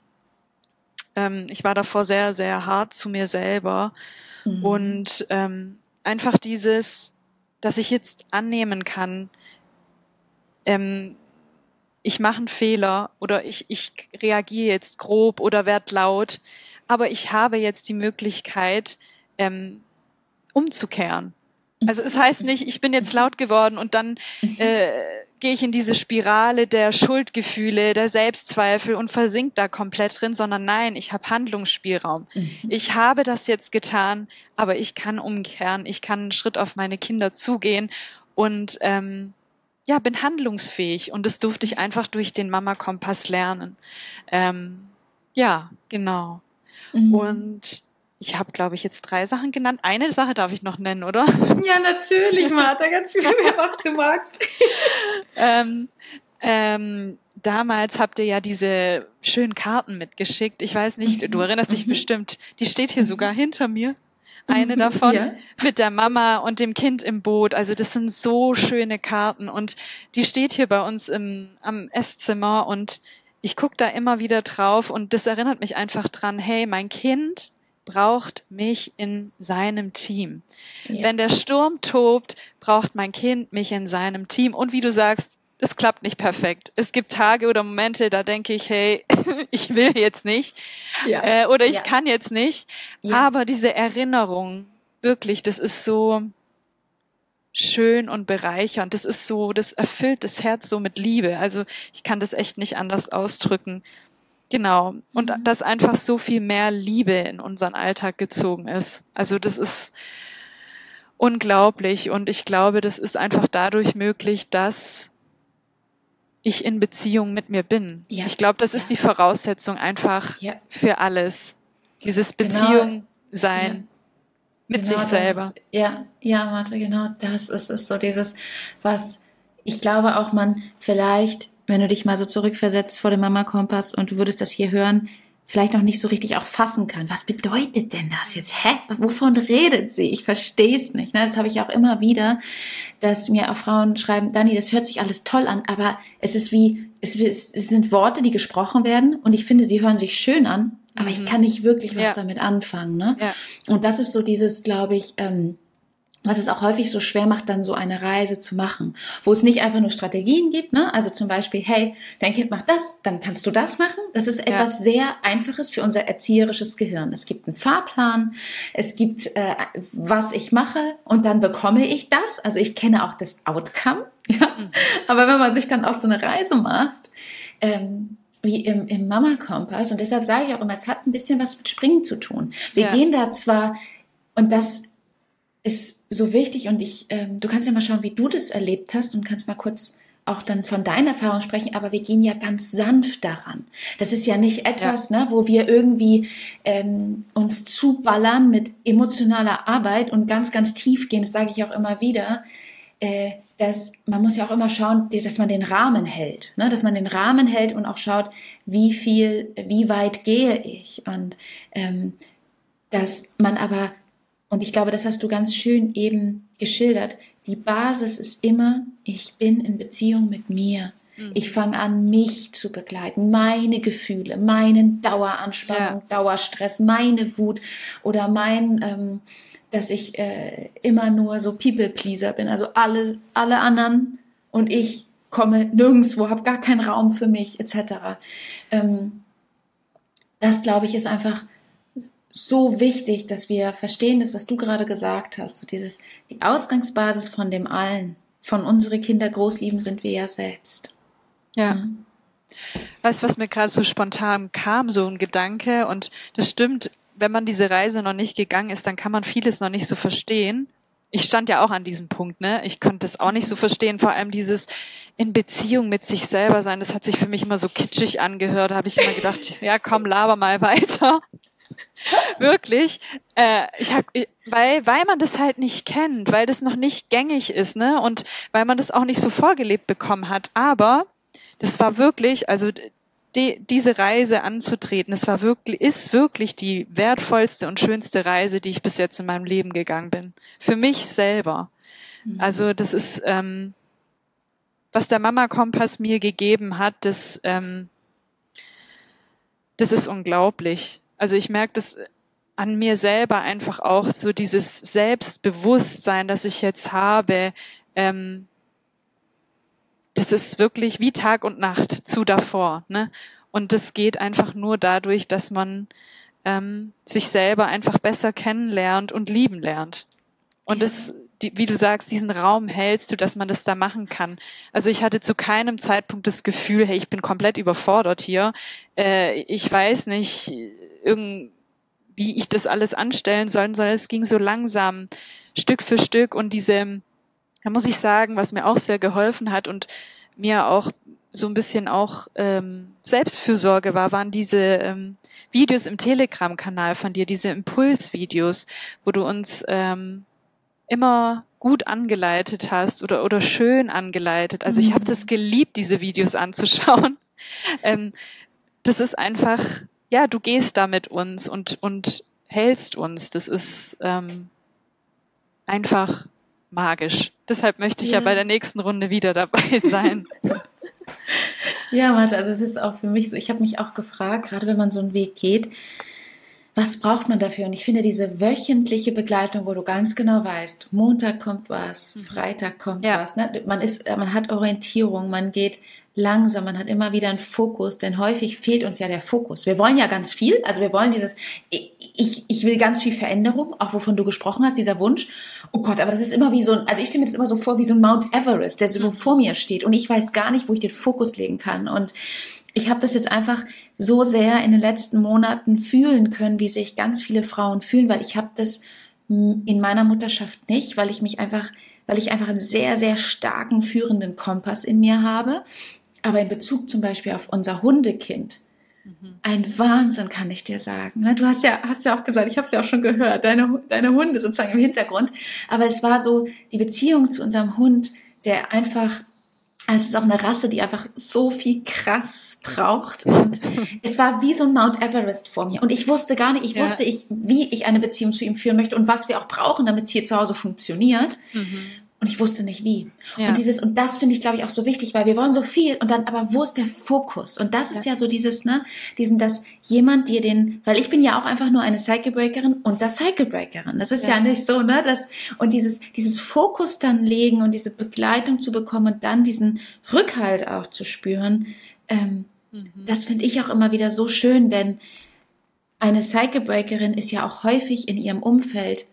Ähm, ich war davor sehr, sehr hart zu mir selber Mhm. Und ähm, einfach dieses, dass ich jetzt annehmen kann, ähm, ich mache einen Fehler oder ich, ich reagiere jetzt grob oder werde laut, aber ich habe jetzt die Möglichkeit, ähm, umzukehren. Also es heißt nicht, ich bin jetzt laut geworden und dann äh, gehe ich in diese Spirale der Schuldgefühle, der Selbstzweifel und versink da komplett drin, sondern nein, ich habe Handlungsspielraum. Mhm. Ich habe das jetzt getan, aber ich kann umkehren, ich kann einen Schritt auf meine Kinder zugehen und ähm, ja, bin handlungsfähig und das durfte ich einfach durch den Mama-Kompass lernen. Ähm, ja, genau. Mhm. Und ich habe, glaube ich, jetzt drei Sachen genannt. Eine Sache darf ich noch nennen, oder? Ja, natürlich, Martha, ganz viel mehr, was du magst. ähm, ähm, damals habt ihr ja diese schönen Karten mitgeschickt. Ich weiß nicht, du mhm. erinnerst dich mhm. bestimmt. Die steht hier sogar hinter mir. Eine davon ja. mit der Mama und dem Kind im Boot. Also das sind so schöne Karten und die steht hier bei uns im, am Esszimmer und ich gucke da immer wieder drauf und das erinnert mich einfach dran, hey, mein Kind braucht mich in seinem Team. Ja. Wenn der Sturm tobt, braucht mein Kind mich in seinem Team. Und wie du sagst, es klappt nicht perfekt. Es gibt Tage oder Momente, da denke ich, hey, ich will jetzt nicht ja. äh, oder ich ja. kann jetzt nicht. Aber diese Erinnerung, wirklich, das ist so schön und bereichernd. Das ist so, das erfüllt das Herz so mit Liebe. Also ich kann das echt nicht anders ausdrücken. Genau. Und mhm. dass einfach so viel mehr Liebe in unseren Alltag gezogen ist. Also das ist, unglaublich. Und ich glaube, das ist einfach dadurch möglich, dass ich in Beziehung mit mir bin. Ja. Ich glaube, das ist die Voraussetzung einfach ja. für alles. Dieses genau. Beziehung sein ja. mit genau sich selber. Das, ja, ja, Martha, genau das ist es so dieses, was ich glaube auch man vielleicht, wenn du dich mal so zurückversetzt vor dem Mama Kompass und du würdest das hier hören, vielleicht noch nicht so richtig auch fassen kann. Was bedeutet denn das jetzt? Hä? Wovon redet sie? Ich verstehe es nicht. Ne? Das habe ich auch immer wieder, dass mir auch Frauen schreiben, Dani, das hört sich alles toll an, aber es ist wie, es, es sind Worte, die gesprochen werden und ich finde, sie hören sich schön an, aber mhm. ich kann nicht wirklich was ja. damit anfangen. Ne? Ja. Und das ist so dieses, glaube ich, ähm, was es auch häufig so schwer macht, dann so eine Reise zu machen, wo es nicht einfach nur Strategien gibt, ne? Also zum Beispiel, hey, dein Kind macht das, dann kannst du das machen. Das ist etwas ja. sehr Einfaches für unser erzieherisches Gehirn. Es gibt einen Fahrplan, es gibt, äh, was ich mache und dann bekomme ich das. Also ich kenne auch das Outcome. Ja? Mhm. Aber wenn man sich dann auf so eine Reise macht, ähm, wie im, im Mama-Kompass, und deshalb sage ich auch immer, es hat ein bisschen was mit Springen zu tun. Wir ja. gehen da zwar, und das ist so wichtig und ich, ähm, du kannst ja mal schauen, wie du das erlebt hast und kannst mal kurz auch dann von deiner Erfahrung sprechen, aber wir gehen ja ganz sanft daran. Das ist ja nicht etwas, ja. Ne, wo wir irgendwie ähm, uns zuballern mit emotionaler Arbeit und ganz, ganz tief gehen. Das sage ich auch immer wieder. Äh, dass man muss ja auch immer schauen, dass man den Rahmen hält, ne? dass man den Rahmen hält und auch schaut, wie viel, wie weit gehe ich und ähm, dass man aber und ich glaube, das hast du ganz schön eben geschildert. Die Basis ist immer, ich bin in Beziehung mit mir. Mhm. Ich fange an, mich zu begleiten, meine Gefühle, meinen Daueranspannung, ja. Dauerstress, meine Wut oder mein, ähm, dass ich äh, immer nur so People-Pleaser bin. Also alle, alle anderen und ich komme nirgendwo, habe gar keinen Raum für mich, etc. Ähm, das, glaube ich, ist einfach so wichtig, dass wir verstehen, das, was du gerade gesagt hast, so dieses, die Ausgangsbasis von dem allen, von unsere Kinder groß lieben, sind wir ja selbst. Ja. ja. Weißt was mir gerade so spontan kam, so ein Gedanke, und das stimmt, wenn man diese Reise noch nicht gegangen ist, dann kann man vieles noch nicht so verstehen. Ich stand ja auch an diesem Punkt, ne? Ich konnte es auch nicht so verstehen, vor allem dieses in Beziehung mit sich selber sein, das hat sich für mich immer so kitschig angehört. Da habe ich immer gedacht, ja komm, laber mal weiter. Wirklich. Äh, ich hab, weil, weil man das halt nicht kennt, weil das noch nicht gängig ist, ne? Und weil man das auch nicht so vorgelebt bekommen hat. Aber das war wirklich, also die, diese Reise anzutreten, es war wirklich, ist wirklich die wertvollste und schönste Reise, die ich bis jetzt in meinem Leben gegangen bin. Für mich selber. Mhm. Also das ist, ähm, was der Mama Kompass mir gegeben hat, das, ähm, das ist unglaublich. Also ich merke das an mir selber einfach auch so dieses Selbstbewusstsein, das ich jetzt habe. Ähm, das ist wirklich wie Tag und Nacht zu davor. Ne? Und das geht einfach nur dadurch, dass man ähm, sich selber einfach besser kennenlernt und lieben lernt. Und das, die, wie du sagst, diesen Raum hältst du, dass man das da machen kann. Also ich hatte zu keinem Zeitpunkt das Gefühl, hey, ich bin komplett überfordert hier. Äh, ich weiß nicht, irgend, wie ich das alles anstellen soll, sondern es ging so langsam, Stück für Stück und diese, da muss ich sagen, was mir auch sehr geholfen hat und mir auch so ein bisschen auch ähm, Selbstfürsorge war, waren diese ähm, Videos im Telegram-Kanal von dir, diese Impulsvideos, wo du uns ähm, immer gut angeleitet hast oder oder schön angeleitet. Also ich habe das geliebt, diese Videos anzuschauen. Ähm, das ist einfach ja, du gehst da mit uns und, und hältst uns. Das ist ähm, einfach magisch. Deshalb möchte ich ja. ja bei der nächsten Runde wieder dabei sein. ja, Martha, also es ist auch für mich so, ich habe mich auch gefragt, gerade wenn man so einen Weg geht, was braucht man dafür? Und ich finde diese wöchentliche Begleitung, wo du ganz genau weißt, Montag kommt was, mhm. Freitag kommt ja. was. Ne? Man ist, man hat Orientierung, man geht langsam, man hat immer wieder einen Fokus, denn häufig fehlt uns ja der Fokus. Wir wollen ja ganz viel, also wir wollen dieses, ich, ich will ganz viel Veränderung, auch wovon du gesprochen hast, dieser Wunsch. Oh Gott, aber das ist immer wie so ein, also ich stelle mir das immer so vor wie so ein Mount Everest, der so mhm. vor mir steht und ich weiß gar nicht, wo ich den Fokus legen kann und ich habe das jetzt einfach so sehr in den letzten Monaten fühlen können, wie sich ganz viele Frauen fühlen, weil ich habe das in meiner Mutterschaft nicht, weil ich mich einfach, weil ich einfach einen sehr, sehr starken führenden Kompass in mir habe. Aber in Bezug zum Beispiel auf unser Hundekind, mhm. ein Wahnsinn kann ich dir sagen. Ne? Du hast ja, hast ja auch gesagt, ich habe es ja auch schon gehört, deine, deine Hunde sozusagen im Hintergrund. Aber es war so die Beziehung zu unserem Hund, der einfach also es ist auch eine Rasse, die einfach so viel krass braucht. Und es war wie so ein Mount Everest vor mir. Und ich wusste gar nicht, ich ja. wusste ich, wie ich eine Beziehung zu ihm führen möchte und was wir auch brauchen, damit es hier zu Hause funktioniert. Mhm. Und ich wusste nicht wie. Ja. Und dieses, und das finde ich, glaube ich, auch so wichtig, weil wir wollen so viel und dann, aber wo ist der Fokus? Und das ist ja, ja so dieses, ne, diesen, dass jemand dir den, weil ich bin ja auch einfach nur eine Cycle Breakerin und das Cycle Breakerin. Das ist ja. ja nicht so, ne, das, und dieses, dieses Fokus dann legen und diese Begleitung zu bekommen und dann diesen Rückhalt auch zu spüren, ähm, mhm. das finde ich auch immer wieder so schön, denn eine Cycle Breakerin ist ja auch häufig in ihrem Umfeld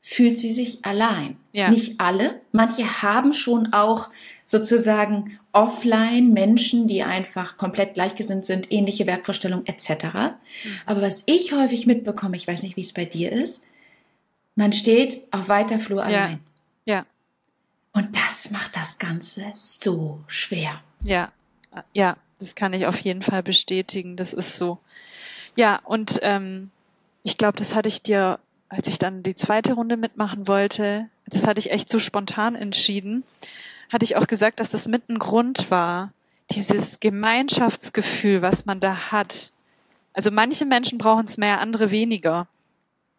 fühlt sie sich allein. Ja. Nicht alle. Manche haben schon auch sozusagen offline Menschen, die einfach komplett gleichgesinnt sind, ähnliche Werkvorstellungen etc. Mhm. Aber was ich häufig mitbekomme, ich weiß nicht, wie es bei dir ist, man steht auf weiter Flur allein. Ja. Und das macht das Ganze so schwer. Ja, ja, das kann ich auf jeden Fall bestätigen. Das ist so. Ja, und ähm, ich glaube, das hatte ich dir als ich dann die zweite Runde mitmachen wollte, das hatte ich echt so spontan entschieden, hatte ich auch gesagt, dass das mit ein Grund war, dieses Gemeinschaftsgefühl, was man da hat. Also manche Menschen brauchen es mehr, andere weniger.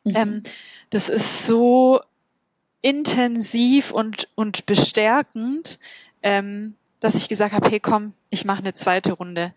Mhm. Ähm, das ist so intensiv und, und bestärkend, ähm, dass ich gesagt habe, hey komm, ich mache eine zweite Runde.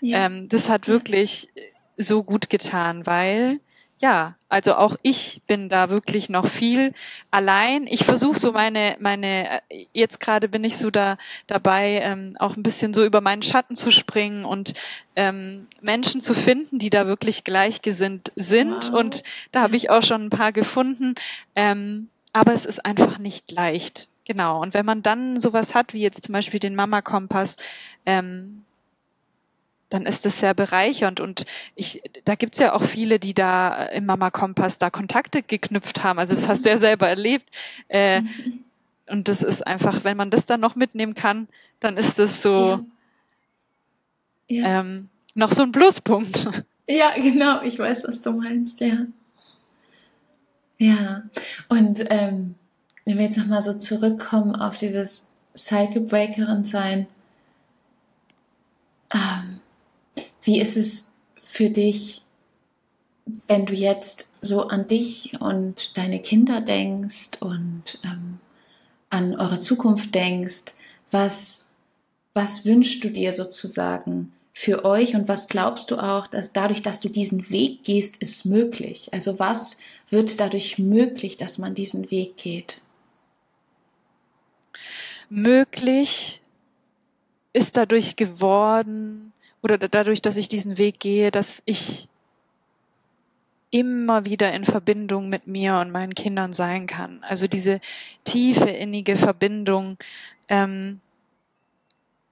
Ja. Ähm, das hat wirklich so gut getan, weil ja, also auch ich bin da wirklich noch viel allein. Ich versuche so meine, meine, jetzt gerade bin ich so da dabei, ähm, auch ein bisschen so über meinen Schatten zu springen und ähm, Menschen zu finden, die da wirklich gleichgesinnt sind. Wow. Und da habe ich auch schon ein paar gefunden. Ähm, aber es ist einfach nicht leicht. Genau. Und wenn man dann sowas hat, wie jetzt zum Beispiel den Mama-Kompass, ähm, dann ist das sehr bereichernd. Und ich, da gibt's ja auch viele, die da im Mama Kompass da Kontakte geknüpft haben. Also das hast du ja selber erlebt. Äh, und das ist einfach, wenn man das dann noch mitnehmen kann, dann ist das so ja. Ja. Ähm, noch so ein Pluspunkt. Ja, genau, ich weiß, was du meinst, ja. Ja, und ähm, wenn wir jetzt nochmal so zurückkommen auf dieses Cycle Breakerin sein, ähm, wie ist es für dich, wenn du jetzt so an dich und deine Kinder denkst und ähm, an eure Zukunft denkst? Was, was wünschst du dir sozusagen für euch und was glaubst du auch, dass dadurch, dass du diesen Weg gehst, ist möglich? Also was wird dadurch möglich, dass man diesen Weg geht? Möglich ist dadurch geworden, oder dadurch, dass ich diesen Weg gehe, dass ich immer wieder in Verbindung mit mir und meinen Kindern sein kann. Also diese tiefe, innige Verbindung ähm,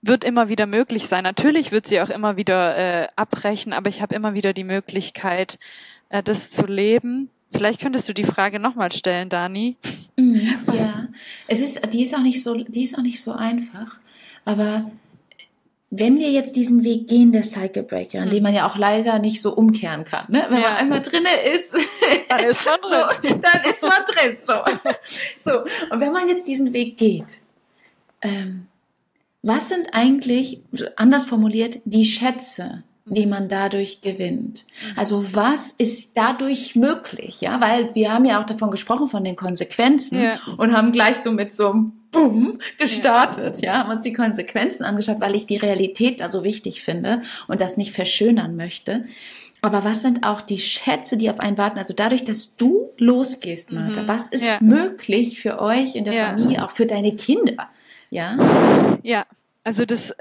wird immer wieder möglich sein. Natürlich wird sie auch immer wieder äh, abbrechen, aber ich habe immer wieder die Möglichkeit, äh, das zu leben. Vielleicht könntest du die Frage nochmal stellen, Dani. Mhm, ja, es ist, die ist auch nicht so, die ist auch nicht so einfach. Aber wenn wir jetzt diesen Weg gehen der Cycle Breaker, in dem man ja auch leider nicht so umkehren kann, ne? wenn ja. man einmal drinne ist, dann ist man drin. so, dann ist man drin. So. so. Und wenn man jetzt diesen Weg geht, ähm, was sind eigentlich, anders formuliert, die Schätze, die man dadurch gewinnt. Also was ist dadurch möglich? Ja, weil wir haben ja auch davon gesprochen von den Konsequenzen ja. und haben gleich so mit so einem Boom gestartet. Ja. ja, haben uns die Konsequenzen angeschaut, weil ich die Realität da so wichtig finde und das nicht verschönern möchte. Aber was sind auch die Schätze, die auf einen warten? Also dadurch, dass du losgehst, Martha, mhm. was ist ja. möglich für euch in der ja. Familie, auch für deine Kinder? Ja. Ja, also das, äh,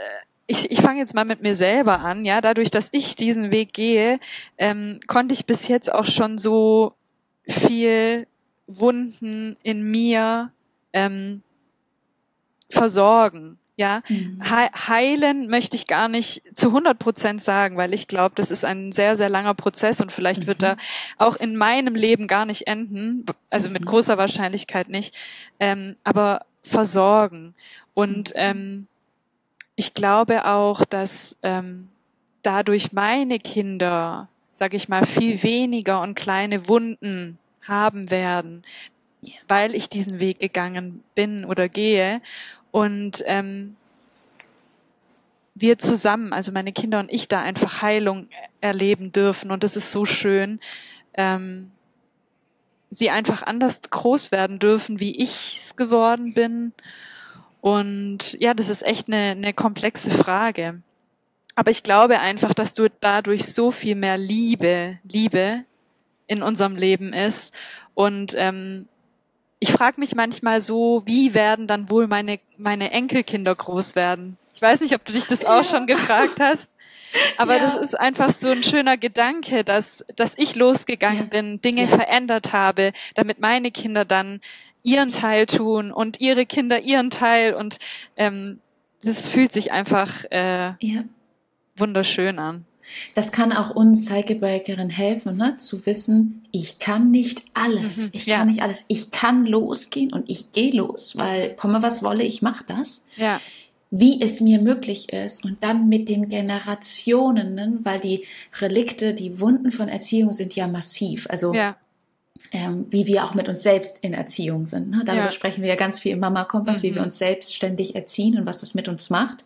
ich, ich fange jetzt mal mit mir selber an, ja, dadurch, dass ich diesen Weg gehe, ähm, konnte ich bis jetzt auch schon so viel Wunden in mir ähm, versorgen. Ja, mhm. heilen möchte ich gar nicht zu 100 Prozent sagen, weil ich glaube, das ist ein sehr, sehr langer Prozess und vielleicht mhm. wird er auch in meinem Leben gar nicht enden, also mit mhm. großer Wahrscheinlichkeit nicht, ähm, aber versorgen. Und mhm. ähm, ich glaube auch, dass ähm, dadurch meine Kinder, sag ich mal, viel weniger und kleine Wunden haben werden, weil ich diesen Weg gegangen bin oder gehe. Und ähm, wir zusammen, also meine Kinder und ich, da einfach Heilung erleben dürfen. Und das ist so schön. Ähm, sie einfach anders groß werden dürfen, wie ich es geworden bin. Und ja, das ist echt eine, eine komplexe Frage. Aber ich glaube einfach, dass du dadurch so viel mehr Liebe, Liebe in unserem Leben ist. Und ähm, ich frage mich manchmal so, wie werden dann wohl meine, meine Enkelkinder groß werden? Ich weiß nicht, ob du dich das auch ja. schon gefragt hast. Aber ja. das ist einfach so ein schöner Gedanke, dass, dass ich losgegangen ja. bin, Dinge verändert habe, damit meine Kinder dann ihren Teil tun und ihre Kinder ihren Teil. Und ähm, das fühlt sich einfach äh, wunderschön an. Das kann auch uns Psychebreakerin helfen, ne? zu wissen, ich kann nicht alles. Mhm, ich ja. kann nicht alles. Ich kann losgehen und ich gehe los, weil komme was wolle, ich mache das. Ja. Wie es mir möglich ist und dann mit den Generationen, ne? weil die Relikte, die Wunden von Erziehung sind ja massiv. Also ja. Ähm, wie wir auch mit uns selbst in Erziehung sind. Ne? Darüber ja. sprechen wir ja ganz viel im Mama Kompass, mhm. wie wir uns selbst ständig erziehen und was das mit uns macht.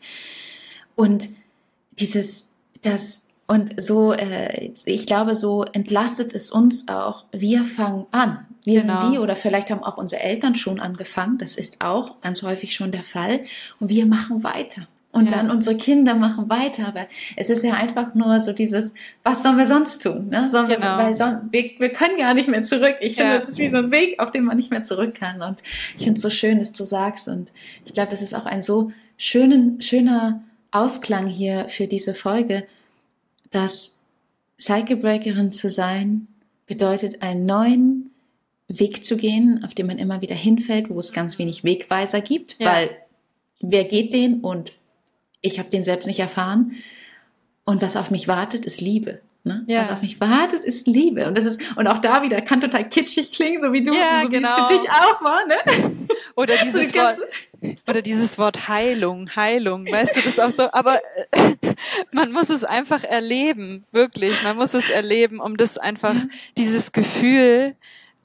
Und dieses, das und so, äh, ich glaube, so entlastet es uns auch. Wir fangen an. Wir genau. sind die oder vielleicht haben auch unsere Eltern schon angefangen. Das ist auch ganz häufig schon der Fall. Und wir machen weiter. Und ja. dann unsere Kinder machen weiter. Aber es ist ja einfach nur so dieses, was sollen wir sonst tun? Ne? Sollen genau. wir, weil son wir, wir können gar nicht mehr zurück. Ich finde, es ist wie so ein Weg, auf den man nicht mehr zurück kann. Und ich finde es so schön, dass du sagst. Und ich glaube, das ist auch ein so schönen, schöner Ausklang hier für diese Folge dass Cyclebreakerin zu sein bedeutet, einen neuen Weg zu gehen, auf dem man immer wieder hinfällt, wo es ganz wenig Wegweiser gibt, ja. weil wer geht den und ich habe den selbst nicht erfahren. Und was auf mich wartet, ist Liebe. Ne? Ja. Was auf mich wartet, ist Liebe. Und das ist, und auch da wieder kann total kitschig klingen, so wie du, ja, so genau. wie es für genau. dich auch war, ne? Oder dieses so Wort, oder dieses Wort Heilung, Heilung, weißt du, das ist auch so, aber äh, man muss es einfach erleben, wirklich, man muss es erleben, um das einfach, dieses Gefühl,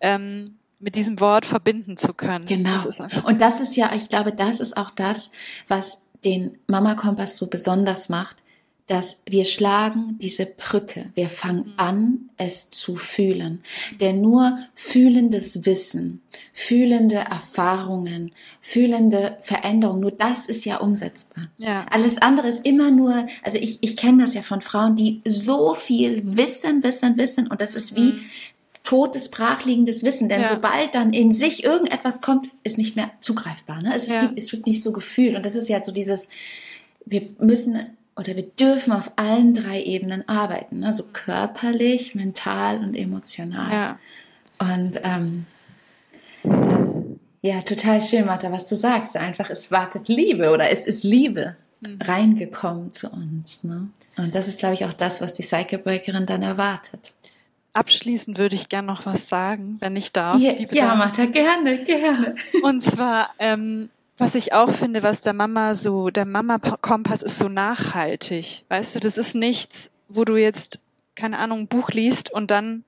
ähm, mit diesem Wort verbinden zu können. Genau. Das so. Und das ist ja, ich glaube, das ist auch das, was den Mama Kompass so besonders macht, dass wir schlagen diese Brücke. Wir fangen mhm. an, es zu fühlen. Denn nur fühlendes Wissen, fühlende Erfahrungen, fühlende Veränderungen, nur das ist ja umsetzbar. Ja. Alles andere ist immer nur, also ich, ich kenne das ja von Frauen, die so viel wissen, wissen, wissen und das ist wie, mhm totes, brachliegendes Wissen. Denn ja. sobald dann in sich irgendetwas kommt, ist nicht mehr zugreifbar. Ne? Es, ja. gibt, es wird nicht so gefühlt. Und das ist ja so dieses, wir müssen oder wir dürfen auf allen drei Ebenen arbeiten, also körperlich, mental und emotional. Ja. Und ähm, ja, total schön, Martha, was du sagst. Einfach, es wartet Liebe oder es ist Liebe mhm. reingekommen zu uns. Ne? Und das ist, glaube ich, auch das, was die Psycho-Breakerin dann erwartet. Abschließend würde ich gern noch was sagen, wenn ich darf. Ja, ja Martha, gerne, gerne. Und zwar, ähm, was ich auch finde, was der Mama so, der Mama-Kompass ist so nachhaltig. Weißt du, das ist nichts, wo du jetzt, keine Ahnung, ein Buch liest und dann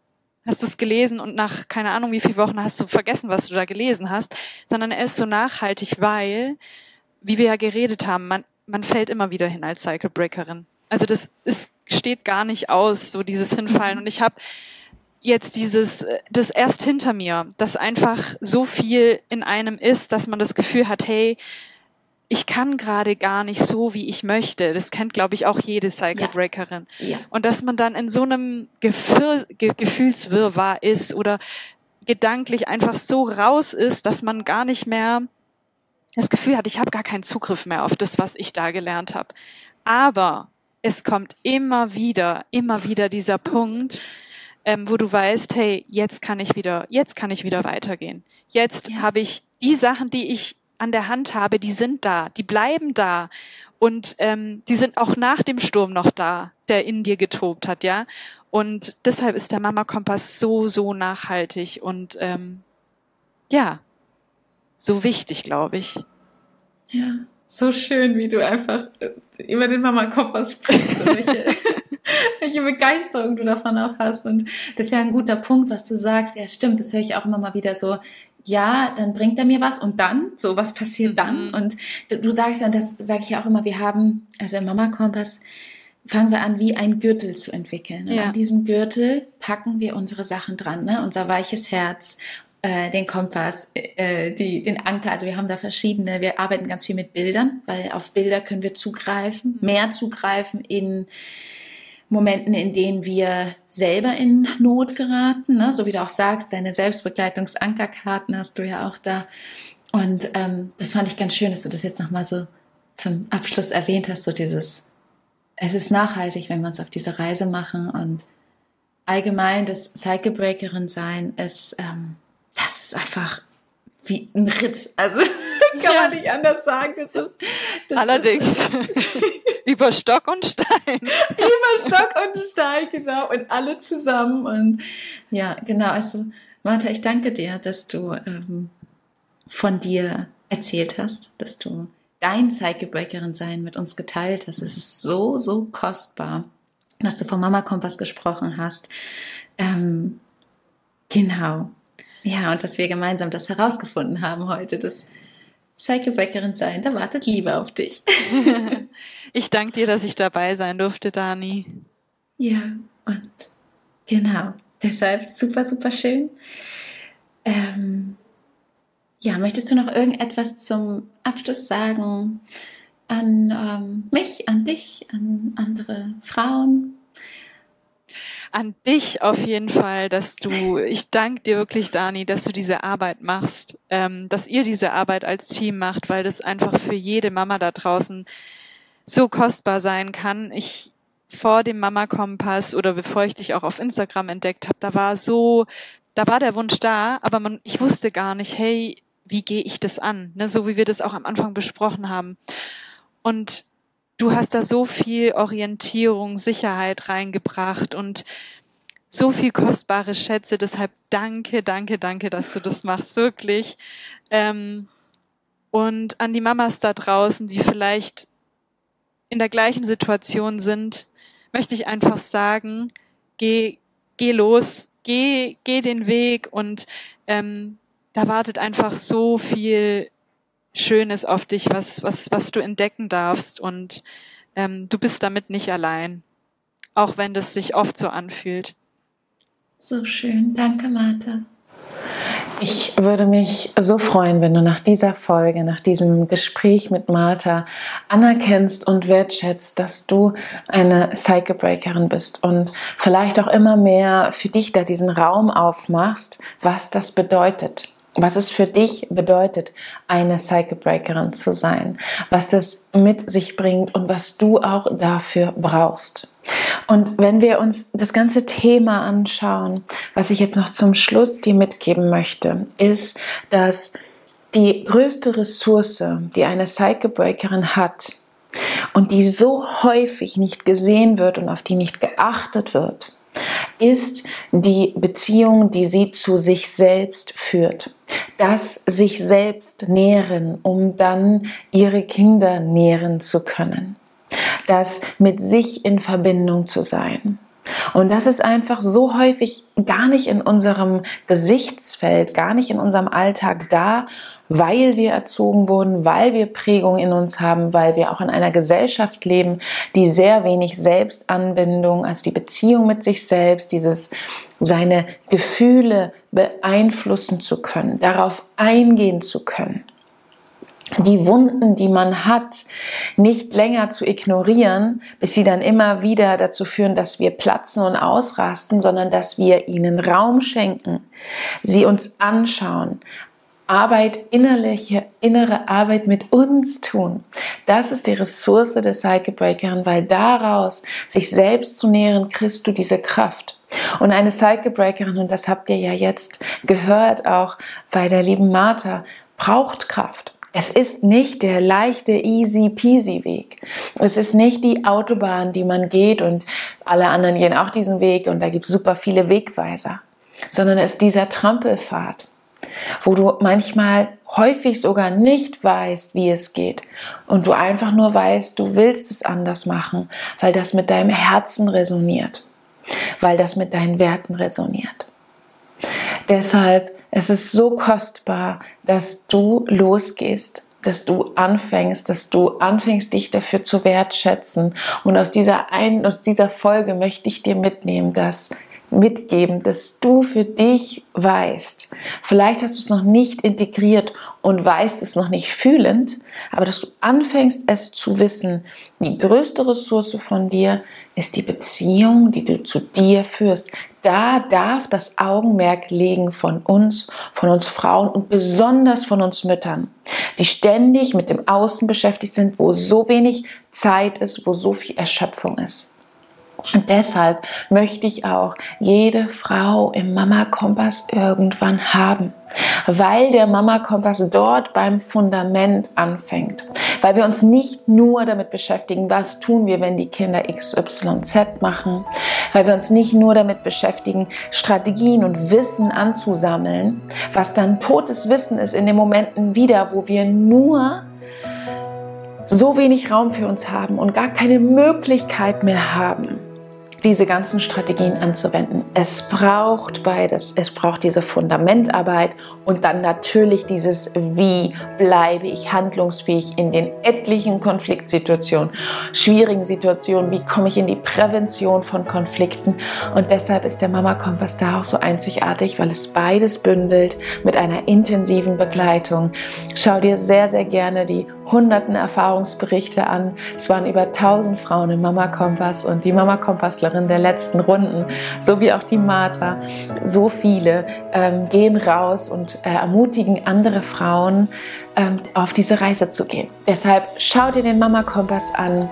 hast du es gelesen und nach keine Ahnung wie viele Wochen hast du vergessen, was du da gelesen hast, sondern er ist so nachhaltig, weil, wie wir ja geredet haben, man, man fällt immer wieder hin als Cycle Breakerin. Also das ist, steht gar nicht aus, so dieses Hinfallen. Und ich habe jetzt dieses, äh, das erst hinter mir, dass einfach so viel in einem ist, dass man das Gefühl hat, hey, ich kann gerade gar nicht so, wie ich möchte. Das kennt, glaube ich, auch jede Cycle Breakerin. Ja. ja. Und dass man dann in so einem Gefühl, Ge Gefühlswirrwarr ist oder gedanklich einfach so raus ist, dass man gar nicht mehr das Gefühl hat, ich habe gar keinen Zugriff mehr auf das, was ich da gelernt habe. Aber es kommt immer wieder, immer wieder dieser Punkt, ähm, wo du weißt, hey, jetzt kann ich wieder, jetzt kann ich wieder weitergehen. Jetzt ja. habe ich die Sachen, die ich an der Hand habe, die sind da, die bleiben da und ähm, die sind auch nach dem Sturm noch da, der in dir getobt hat, ja. Und deshalb ist der Mama Kompass so so nachhaltig und ähm, ja so wichtig, glaube ich. Ja, so schön, wie du einfach äh, über den Mama Kompass sprichst. welche, welche Begeisterung du davon auch hast. Und das ist ja ein guter Punkt, was du sagst. Ja, stimmt, das höre ich auch immer mal wieder so ja, dann bringt er mir was und dann, so was passiert mhm. dann? Und du, du sagst ja, und das sage ich ja auch immer, wir haben, also im Mama Kompass fangen wir an, wie ein Gürtel zu entwickeln. Und ja. an diesem Gürtel packen wir unsere Sachen dran, ne? unser weiches Herz, äh, den Kompass, äh, die, den Anker. Also wir haben da verschiedene, wir arbeiten ganz viel mit Bildern, weil auf Bilder können wir zugreifen, mhm. mehr zugreifen in Momenten, in denen wir selber in Not geraten, ne? so wie du auch sagst, deine Selbstbegleitungsankerkarten hast du ja auch da. Und ähm, das fand ich ganz schön, dass du das jetzt nochmal so zum Abschluss erwähnt hast, so dieses, es ist nachhaltig, wenn wir uns auf diese Reise machen und allgemein das Cycle Breakerin sein ist, ähm, das ist einfach wie ein Ritt. Also kann ja. man nicht anders sagen. Das ist, das Allerdings. Ist, Über Stock und Stein. Über Stock und Stein, genau. Und alle zusammen. Und ja, genau. Also, Martha, ich danke dir, dass du ähm, von dir erzählt hast, dass du dein Psychebreakerin sein mit uns geteilt hast. Es ist so, so kostbar, dass du vom Mama Kompass gesprochen hast. Ähm, genau. Ja, und dass wir gemeinsam das herausgefunden haben heute, dass Cyclebäckerin sein, da wartet Liebe auf dich. ich danke dir, dass ich dabei sein durfte, Dani. Ja, und genau, deshalb super, super schön. Ähm, ja, möchtest du noch irgendetwas zum Abschluss sagen an ähm, mich, an dich, an andere Frauen? An dich auf jeden Fall, dass du, ich danke dir wirklich, Dani, dass du diese Arbeit machst, ähm, dass ihr diese Arbeit als Team macht, weil das einfach für jede Mama da draußen so kostbar sein kann. Ich vor dem Mama Kompass oder bevor ich dich auch auf Instagram entdeckt habe, da war so, da war der Wunsch da, aber man, ich wusste gar nicht, hey, wie gehe ich das an? Ne, so wie wir das auch am Anfang besprochen haben. Und du hast da so viel Orientierung, Sicherheit reingebracht und so viel kostbare Schätze. Deshalb danke, danke, danke, dass du das machst, wirklich. Ähm, und an die Mamas da draußen, die vielleicht in der gleichen Situation sind, möchte ich einfach sagen, geh, geh los, geh, geh den Weg und ähm, da wartet einfach so viel Schönes auf dich, was, was, was du entdecken darfst. Und ähm, du bist damit nicht allein, auch wenn das sich oft so anfühlt. So schön. Danke, Martha. Ich würde mich so freuen, wenn du nach dieser Folge, nach diesem Gespräch mit Martha anerkennst und wertschätzt, dass du eine Cycle Breakerin bist und vielleicht auch immer mehr für dich da diesen Raum aufmachst, was das bedeutet was es für dich bedeutet, eine Cycle Breakerin zu sein, was das mit sich bringt und was du auch dafür brauchst. Und wenn wir uns das ganze Thema anschauen, was ich jetzt noch zum Schluss dir mitgeben möchte, ist, dass die größte Ressource, die eine Cycle Breakerin hat und die so häufig nicht gesehen wird und auf die nicht geachtet wird, ist die Beziehung, die sie zu sich selbst führt. Das sich selbst nähren, um dann ihre Kinder nähren zu können. Das mit sich in Verbindung zu sein. Und das ist einfach so häufig gar nicht in unserem Gesichtsfeld, gar nicht in unserem Alltag da weil wir erzogen wurden, weil wir Prägung in uns haben, weil wir auch in einer Gesellschaft leben, die sehr wenig Selbstanbindung, also die Beziehung mit sich selbst, dieses seine Gefühle beeinflussen zu können, darauf eingehen zu können. Die Wunden, die man hat, nicht länger zu ignorieren, bis sie dann immer wieder dazu führen, dass wir platzen und ausrasten, sondern dass wir ihnen Raum schenken, sie uns anschauen, Arbeit, innerliche, innere Arbeit mit uns tun. Das ist die Ressource der Cycle Breakerin, weil daraus sich selbst zu nähren, kriegst du diese Kraft. Und eine Cycle Breakerin, und das habt ihr ja jetzt gehört auch bei der lieben Martha, braucht Kraft. Es ist nicht der leichte, easy peasy Weg. Es ist nicht die Autobahn, die man geht und alle anderen gehen auch diesen Weg und da gibt es super viele Wegweiser, sondern es ist dieser Trampelpfad, wo du manchmal häufig sogar nicht weißt, wie es geht und du einfach nur weißt, du willst es anders machen, weil das mit deinem Herzen resoniert, weil das mit deinen Werten resoniert. Deshalb es ist so kostbar, dass du losgehst, dass du anfängst, dass du anfängst, dich dafür zu wertschätzen. Und aus dieser, ein, aus dieser Folge möchte ich dir mitnehmen, dass mitgeben, dass du für dich weißt. Vielleicht hast du es noch nicht integriert und weißt es noch nicht fühlend, aber dass du anfängst, es zu wissen. Die größte Ressource von dir ist die Beziehung, die du zu dir führst da darf das Augenmerk liegen von uns, von uns Frauen und besonders von uns Müttern, die ständig mit dem Außen beschäftigt sind, wo so wenig Zeit ist, wo so viel Erschöpfung ist. Und deshalb möchte ich auch jede Frau im Mama Kompass irgendwann haben, weil der Mama Kompass dort beim Fundament anfängt, weil wir uns nicht nur damit beschäftigen, was tun wir, wenn die Kinder XYZ machen, weil wir uns nicht nur damit beschäftigen, Strategien und Wissen anzusammeln, was dann totes Wissen ist in den Momenten wieder, wo wir nur so wenig Raum für uns haben und gar keine Möglichkeit mehr haben diese ganzen Strategien anzuwenden. Es braucht beides. Es braucht diese Fundamentarbeit und dann natürlich dieses, wie bleibe ich handlungsfähig in den etlichen Konfliktsituationen, schwierigen Situationen, wie komme ich in die Prävention von Konflikten. Und deshalb ist der Mama Kompass da auch so einzigartig, weil es beides bündelt mit einer intensiven Begleitung. Schau dir sehr, sehr gerne die hunderten Erfahrungsberichte an. Es waren über 1000 Frauen im Mama Kompass und die Mama Kompasslerin der letzten Runden, so wie auch die Martha, so viele ähm, gehen raus und äh, ermutigen andere Frauen, ähm, auf diese Reise zu gehen. Deshalb schau dir den Mama Kompass an.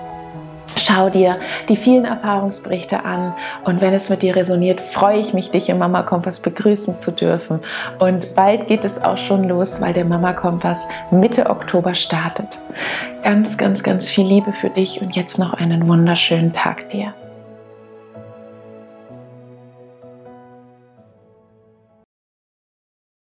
Schau dir die vielen Erfahrungsberichte an und wenn es mit dir resoniert, freue ich mich, dich im Mama Kompass begrüßen zu dürfen. Und bald geht es auch schon los, weil der Mama Kompass Mitte Oktober startet. Ganz, ganz, ganz viel Liebe für dich und jetzt noch einen wunderschönen Tag dir.